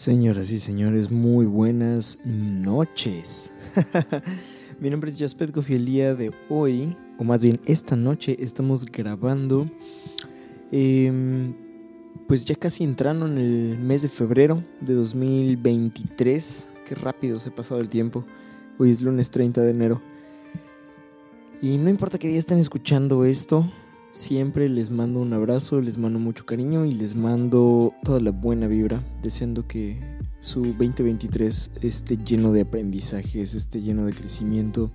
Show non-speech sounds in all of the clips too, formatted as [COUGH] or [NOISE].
Señoras y señores, muy buenas noches. [LAUGHS] Mi nombre es Jaspetkov y el día de hoy, o más bien esta noche, estamos grabando, em, pues ya casi entrando en el mes de febrero de 2023. Qué rápido se ha pasado el tiempo. Hoy es lunes 30 de enero. Y no importa qué día estén escuchando esto, Siempre les mando un abrazo, les mando mucho cariño y les mando toda la buena vibra, deseando que su 2023 esté lleno de aprendizajes, esté lleno de crecimiento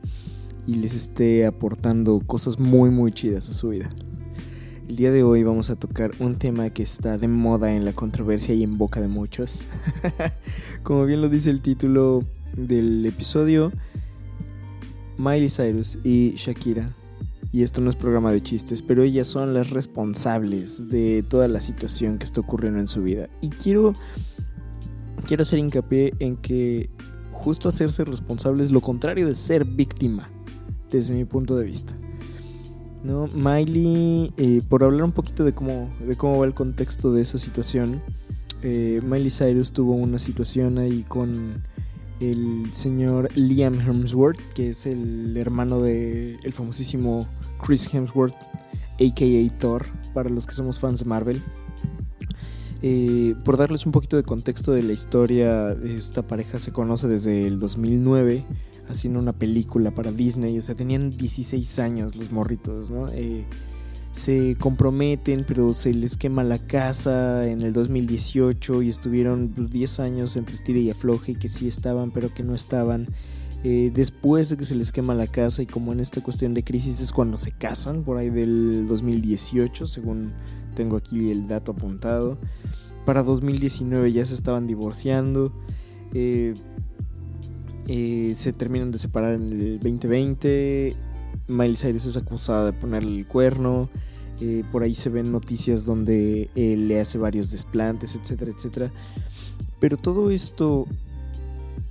y les esté aportando cosas muy muy chidas a su vida. El día de hoy vamos a tocar un tema que está de moda en la controversia y en boca de muchos. [LAUGHS] Como bien lo dice el título del episodio, Miley Cyrus y Shakira y esto no es programa de chistes, pero ellas son las responsables de toda la situación que está ocurriendo en su vida. Y quiero, quiero hacer hincapié en que justo hacerse responsable es lo contrario de ser víctima, desde mi punto de vista. ¿No? Miley, eh, por hablar un poquito de cómo, de cómo va el contexto de esa situación, eh, Miley Cyrus tuvo una situación ahí con el señor Liam Hemsworth, que es el hermano del el famosísimo Chris Hemsworth, aka Thor, para los que somos fans de Marvel. Eh, por darles un poquito de contexto de la historia, esta pareja se conoce desde el 2009 haciendo una película para Disney, o sea, tenían 16 años los morritos, ¿no? Eh, se comprometen, pero se les quema la casa en el 2018 y estuvieron 10 pues, años entre estira y afloje, que sí estaban, pero que no estaban. Eh, después de que se les quema la casa y como en esta cuestión de crisis es cuando se casan, por ahí del 2018, según tengo aquí el dato apuntado. Para 2019 ya se estaban divorciando. Eh, eh, se terminan de separar en el 2020. Miley Cyrus es acusada de ponerle el cuerno. por ahí se ven noticias donde él le hace varios desplantes, etcétera, etcétera. Pero todo esto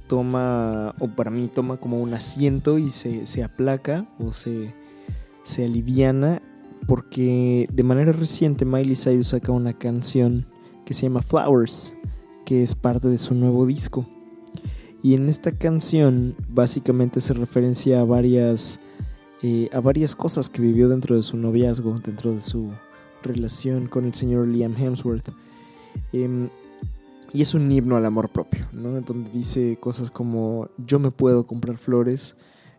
toma, o para mí toma como un asiento y se, aplaca o se, se aliviana porque de manera reciente Miley Cyrus saca una canción que se llama Flowers, que es parte de su nuevo disco. Y en esta canción básicamente se referencia a varias, a varias cosas que vivió dentro de su noviazgo, dentro de su relación con el señor Liam Hemsworth. Em, y es un himno al amor propio, ¿no? Donde dice cosas como yo me puedo comprar flores,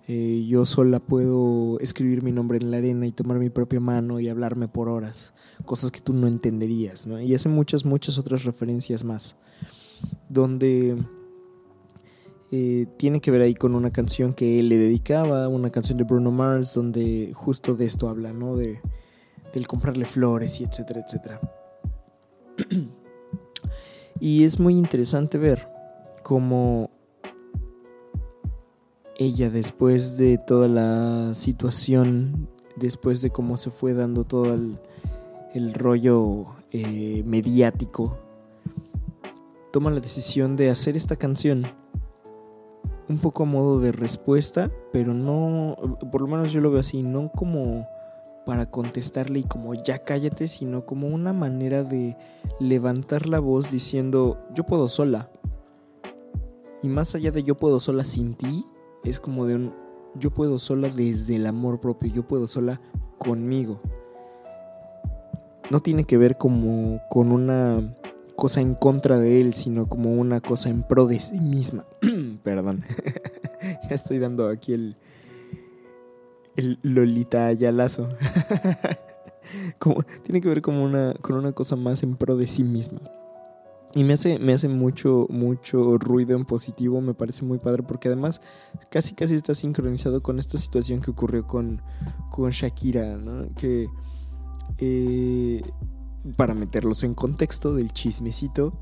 eh, yo sola puedo escribir mi nombre en la arena y tomar mi propia mano y hablarme por horas, cosas que tú no entenderías, ¿no? Y hace muchas, muchas otras referencias más, donde eh, tiene que ver ahí con una canción que él le dedicaba, una canción de Bruno Mars, donde justo de esto habla, ¿no? De, del comprarle flores y etcétera, etcétera. [CLEARS THROAT] Y es muy interesante ver cómo ella después de toda la situación, después de cómo se fue dando todo el, rollo eh, mediático, toma la decisión de hacer esta canción un poco a modo de respuesta, pero no, por lo menos yo lo veo así, no como para contestarle y como ya cállate, sino como una manera de levantar la voz diciendo yo puedo sola. Y más allá de yo puedo sola sin ti, es como de un yo puedo sola desde el amor propio, yo puedo sola conmigo. No tiene que ver como con una cosa en contra de él, sino como una cosa en pro de sí misma. [CLEARS THROAT] Perdón. [LAUGHS] ya estoy dando aquí el, el Lolita Ayalazo. [LAUGHS] como, tiene que ver como una, con una cosa más en pro de sí misma. Y me hace, me hace mucho, mucho ruido en positivo, me parece muy padre, porque además casi casi está sincronizado con esta situación que ocurrió con, con Shakira, ¿no? Que eh, para meterlos en contexto del chismecito,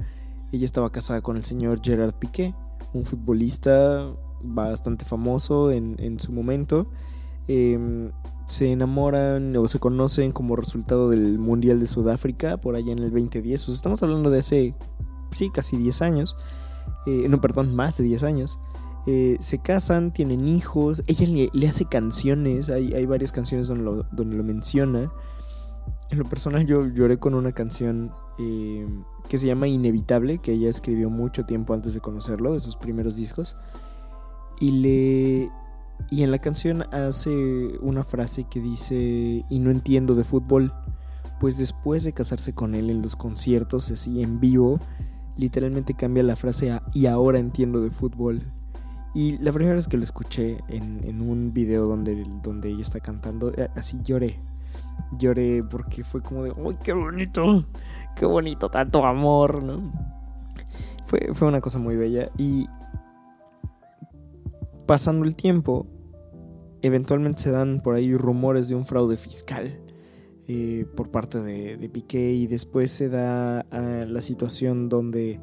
ella estaba casada con el señor Gerard Piqué, un futbolista bastante famoso en, en su momento. Em, se enamoran o se conocen como resultado del Mundial de Sudáfrica por allá en el 2010. Pues estamos hablando de hace, sí, casi 10 años. Eh, no, perdón, más de 10 años. Eh, se casan, tienen hijos, ella le, hace canciones, hay, hay, varias canciones donde donde lo menciona. En lo personal yo lloré con una canción eh, que se llama Inevitable, que ella escribió mucho tiempo antes de conocerlo, de sus primeros discos. Y le... Y en la canción hace una frase que dice, y no entiendo de fútbol, pues después de casarse con él en los conciertos, así en vivo, literalmente cambia la frase a, y ahora entiendo de fútbol. Y la primera vez que lo escuché en, un video donde, donde ella está cantando, eh, así lloré. Lloré porque fue como de, ¡ay, qué bonito! ¡Qué bonito tanto amor! ¿no? Fue, fue una cosa muy bella. Y pasando el tiempo, eventualmente se dan por ahí rumores de un fraude fiscal eh, por parte de, de, Piqué y después se da la situación donde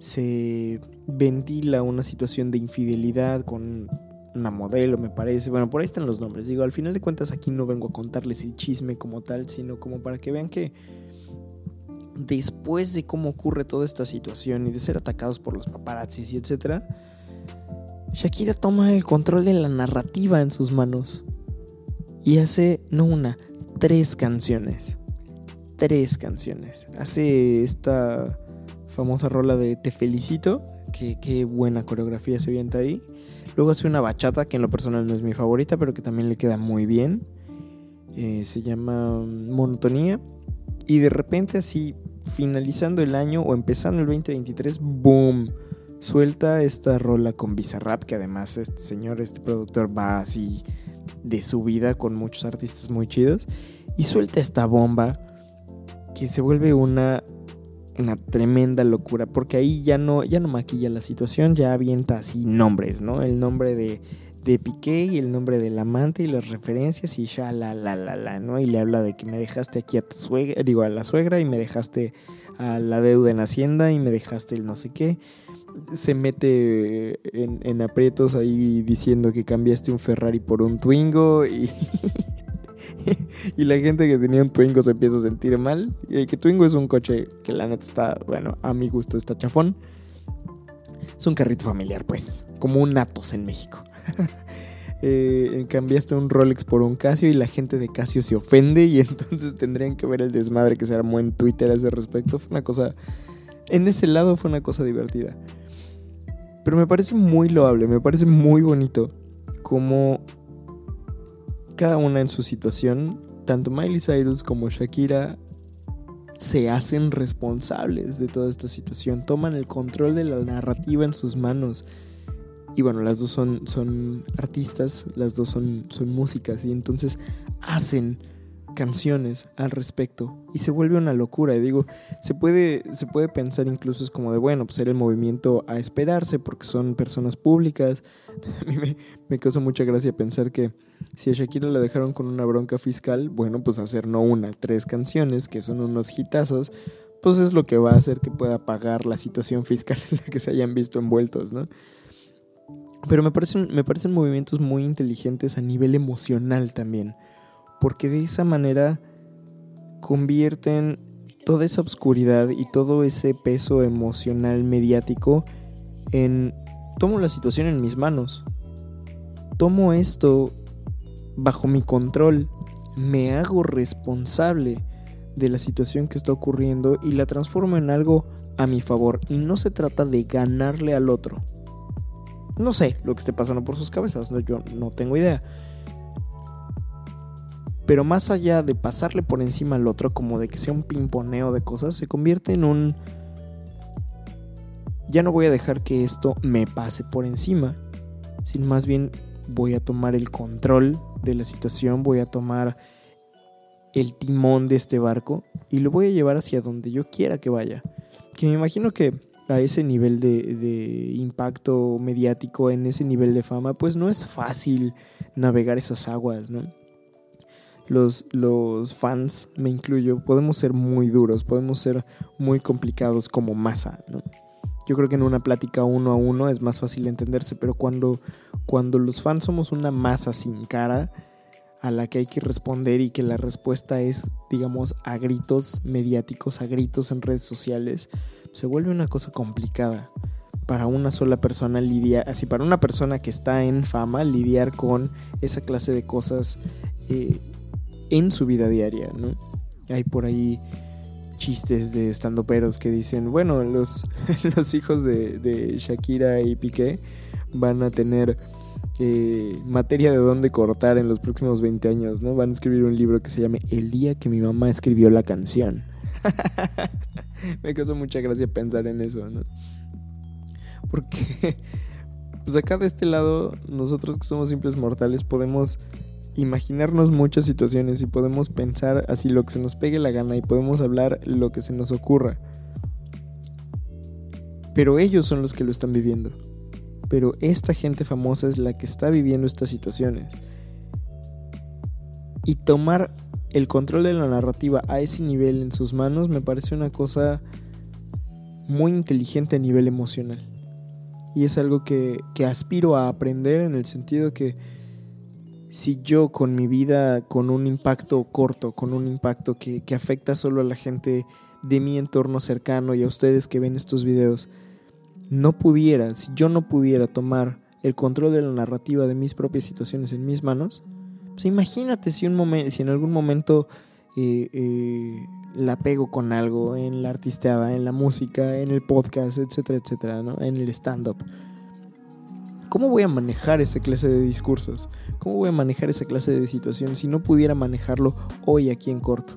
se ventila una situación de infidelidad con una modelo, me parece. Bueno, por ahí están los nombres. Digo, al final de cuentas aquí no vengo a contarles el chisme como tal, sino como para que vean que después de cómo ocurre toda esta situación y de ser atacados por los paparazzis y etcétera, Shakira toma el control de la narrativa en sus manos y hace no una, tres canciones. Tres canciones. Hace esta famosa rola de Te felicito, que qué buena coreografía se vienta ahí. Luego hace una bachata que en lo personal no es mi favorita, pero que también le queda muy bien. Eh, se llama Monotonía. Y de repente así, finalizando el año o empezando el 2023, ¡boom! Suelta esta rola con Bizarrap, que además este señor, este productor va así de su vida con muchos artistas muy chidos. Y suelta esta bomba que se vuelve una una tremenda locura, porque ahí ya no, ya no maquilla la situación, ya avienta así nombres, ¿no? El nombre de, de Piqué y el nombre del amante y las referencias y ya la la la la, ¿no? Y le habla de que me dejaste aquí a tu suegra, digo a la suegra y me dejaste a la deuda en Hacienda y me dejaste el no sé qué. Se mete en, en aprietos ahí diciendo que cambiaste un Ferrari por un Twingo y [LAUGHS] y la gente que tenía un Twingo se empieza a sentir mal. Y que Twingo es un coche que la neta está, bueno, a mi gusto está chafón. Es un carrito familiar, pues, como un Atos en México. [LAUGHS] eh, cambiaste un Rolex por un Casio y la gente de Casio se ofende y [LAUGHS] entonces tendrían que ver el desmadre que se armó en Twitter a ese respecto. Fue una cosa, en ese lado fue una cosa divertida. Pero me parece muy loable, me parece muy bonito como cada una en su situación, tanto Miley Cyrus como Shakira se hacen responsables de toda esta situación, toman el control de la narrativa en sus manos. Y bueno, las dos son, son artistas, las dos son, son músicas y entonces hacen canciones al respecto y se vuelve una locura. Y digo, se puede, se puede pensar incluso es como de, bueno, pues era el movimiento a esperarse porque son personas públicas. [LAUGHS] A mí me, me causa mucha gracia pensar que si a Shakira la dejaron con una bronca fiscal, bueno, pues hacer no una, tres canciones que son unos hitazos, pues es lo que va a hacer que pueda pagar la situación fiscal [LAUGHS] en la que se hayan visto envueltos, ¿no? Pero me parecen, me parecen movimientos muy inteligentes a nivel emocional también porque de esa manera convierten toda esa oscuridad y todo ese peso emocional mediático en tomo la situación en mis manos. Tomo esto bajo mi control, me hago responsable de la situación que está ocurriendo y la transformo en algo a mi favor. Y no se trata de ganarle al otro. No sé lo que esté pasando por sus cabezas, yo no tengo idea. Pero más allá de pasarle por encima al otro, como de que sea un pimponeo de cosas, se convierte en un... Ya no voy a dejar que esto me pase por encima, sino más bien voy a tomar el control de la situación, voy a tomar el timón de este barco y lo voy a llevar hacia donde yo quiera que vaya. Que me imagino que a ese nivel de, de, impacto mediático, en ese nivel de fama, pues no es fácil navegar esas aguas, ¿no? los, los fans, me incluyo, podemos ser muy duros, podemos ser muy complicados como masa, ¿no? Yo creo que en una plática uno a uno es más fácil entenderse, pero cuando, cuando los fans somos una masa sin cara a la que hay que responder y que la respuesta es, digamos, a gritos mediáticos, a gritos en redes sociales, se vuelve una cosa complicada para una sola persona lidiar, así para una persona que está en fama, lidiar con esa clase de cosas eh, en su vida diaria, ¿no? Hay por ahí chistes de estandoperos que dicen, bueno, los, [LAUGHS] los hijos de, Shakira y Piqué van a tener eh, materia de dónde cortar en los próximos 20 años, ¿no? Van a escribir un libro que se llame El día que mi mamá escribió la canción. [LAUGHS] [LAUGHS] Me causó mucha gracia pensar en eso, ¿no? Porque, [LAUGHS] pues acá de este lado, nosotros que somos simples mortales podemos imaginarnos muchas situaciones y podemos pensar así lo que se nos pegue la gana y podemos hablar lo que se nos ocurra. Pero ellos son los que lo están viviendo. Pero esta gente famosa es la que está viviendo estas situaciones. Y tomar el control de la narrativa a ese nivel en sus manos me parece una cosa muy inteligente a nivel emocional. Y es algo que, que aspiro a aprender en el sentido que si yo con mi vida, con un impacto corto, con un impacto que, afecta solo a la gente de mi entorno cercano y a ustedes que ven estos videos, no pudiera, si yo no pudiera tomar el control de la narrativa de mis propias situaciones en mis manos, pues imagínate si, si en algún momento eh, eh, la pego con algo en la artisteada, en la música, en el podcast, etcétera, etcétera, ¿no? en el stand-up ¿Cómo voy a manejar esa clase de discursos? ¿Cómo voy a manejar esa clase de situaciones si no pudiera manejarlo hoy aquí en corto?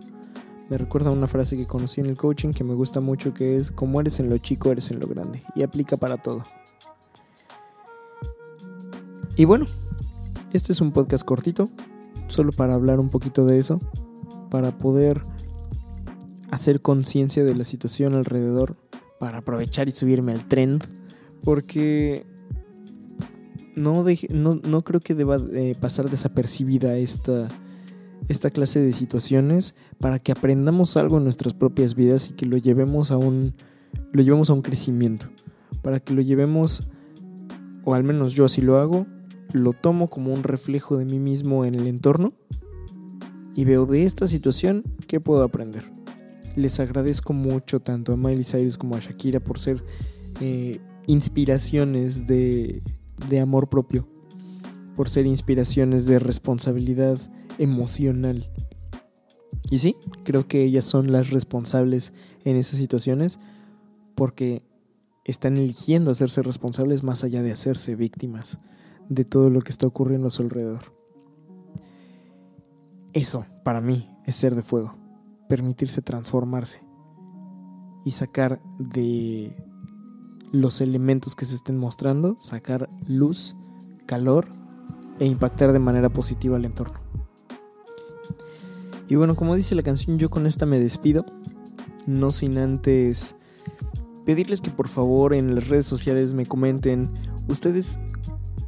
Me recuerda una frase que conocí en el coaching que me gusta mucho que es como eres en lo chico, eres en lo grande. Y aplica para todo. Y bueno, este es un podcast cortito, solo para hablar un poquito de eso, para poder hacer conciencia de la situación alrededor, para aprovechar y subirme al trend, porque no, no, creo que deba eh, pasar desapercibida esta, esta clase de situaciones para que aprendamos algo en nuestras propias vidas y que lo llevemos a un, lo llevemos a un crecimiento. Para que lo llevemos, o al menos yo así lo hago, lo tomo como un reflejo de mí mismo en el entorno y veo de esta situación qué puedo aprender. Les agradezco mucho tanto a Miley Cyrus como a Shakira por ser eh, inspiraciones de de amor propio, por ser inspiraciones de responsabilidad emocional. Y sí, creo que ellas son las responsables en esas situaciones porque están eligiendo hacerse responsables más allá de hacerse víctimas de todo lo que está ocurriendo a su alrededor. Eso, para mí, es ser de fuego, permitirse transformarse y sacar de los elementos que se estén mostrando, sacar luz, calor e impactar de manera positiva al entorno. Y bueno, como dice la canción, yo con esta me despido, no sin antes pedirles que por favor en las redes sociales me comenten ustedes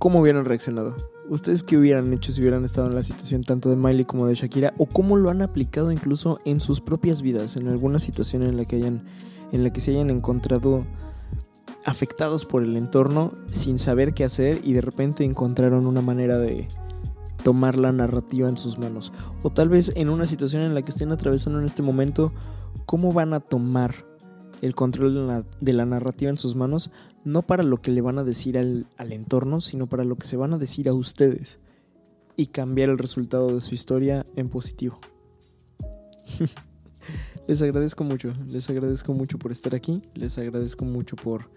cómo hubieran reaccionado. ¿Ustedes qué hubieran hecho si hubieran estado en la situación tanto de Miley como de Shakira? ¿O cómo lo han aplicado incluso en sus propias vidas, en alguna situación en la que, hayan, en la que se hayan encontrado afectados por el entorno sin saber qué hacer y de repente encontraron una manera de tomar la narrativa en sus manos. O tal vez en una situación en la que estén atravesando en este momento, ¿cómo van a tomar el control de la, narrativa en sus manos? No para lo que le van a decir al, al entorno, sino para lo que se van a decir a ustedes y cambiar el resultado de su historia en positivo. [LAUGHS] les agradezco mucho, les agradezco mucho por estar aquí, les agradezco mucho por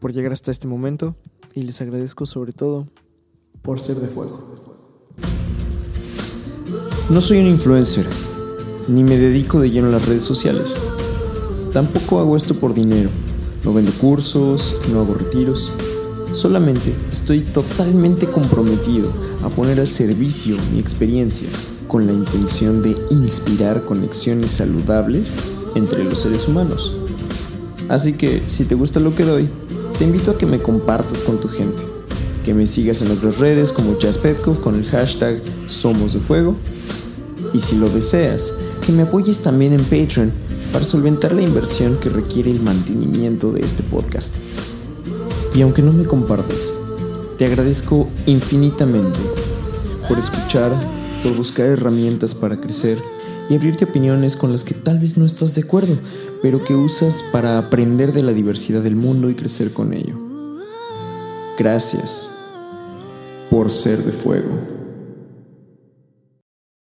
por llegar hasta este momento y les agradezco sobre todo por ser de fuerza. No soy un influencer, ni me dedico de lleno a las redes sociales. Tampoco hago esto por dinero. No vendo cursos, no hago retiros. Solamente estoy totalmente comprometido a poner al servicio mi experiencia con la intención de inspirar conexiones saludables entre los seres humanos. Así que si te gusta lo que doy, te invito a que me compartas con tu gente, que me sigas en otras redes como Chas con el hashtag Somos de Fuego Y si lo deseas, que me apoyes también en Patreon para solventar la inversión que requiere el mantenimiento de este podcast. Y aunque no me compartas, te agradezco infinitamente por escuchar, por buscar herramientas para crecer y abrirte opiniones con las que tal vez no estás de acuerdo, pero que usas para aprender de la diversidad del mundo y crecer con ello. Gracias por ser de fuego.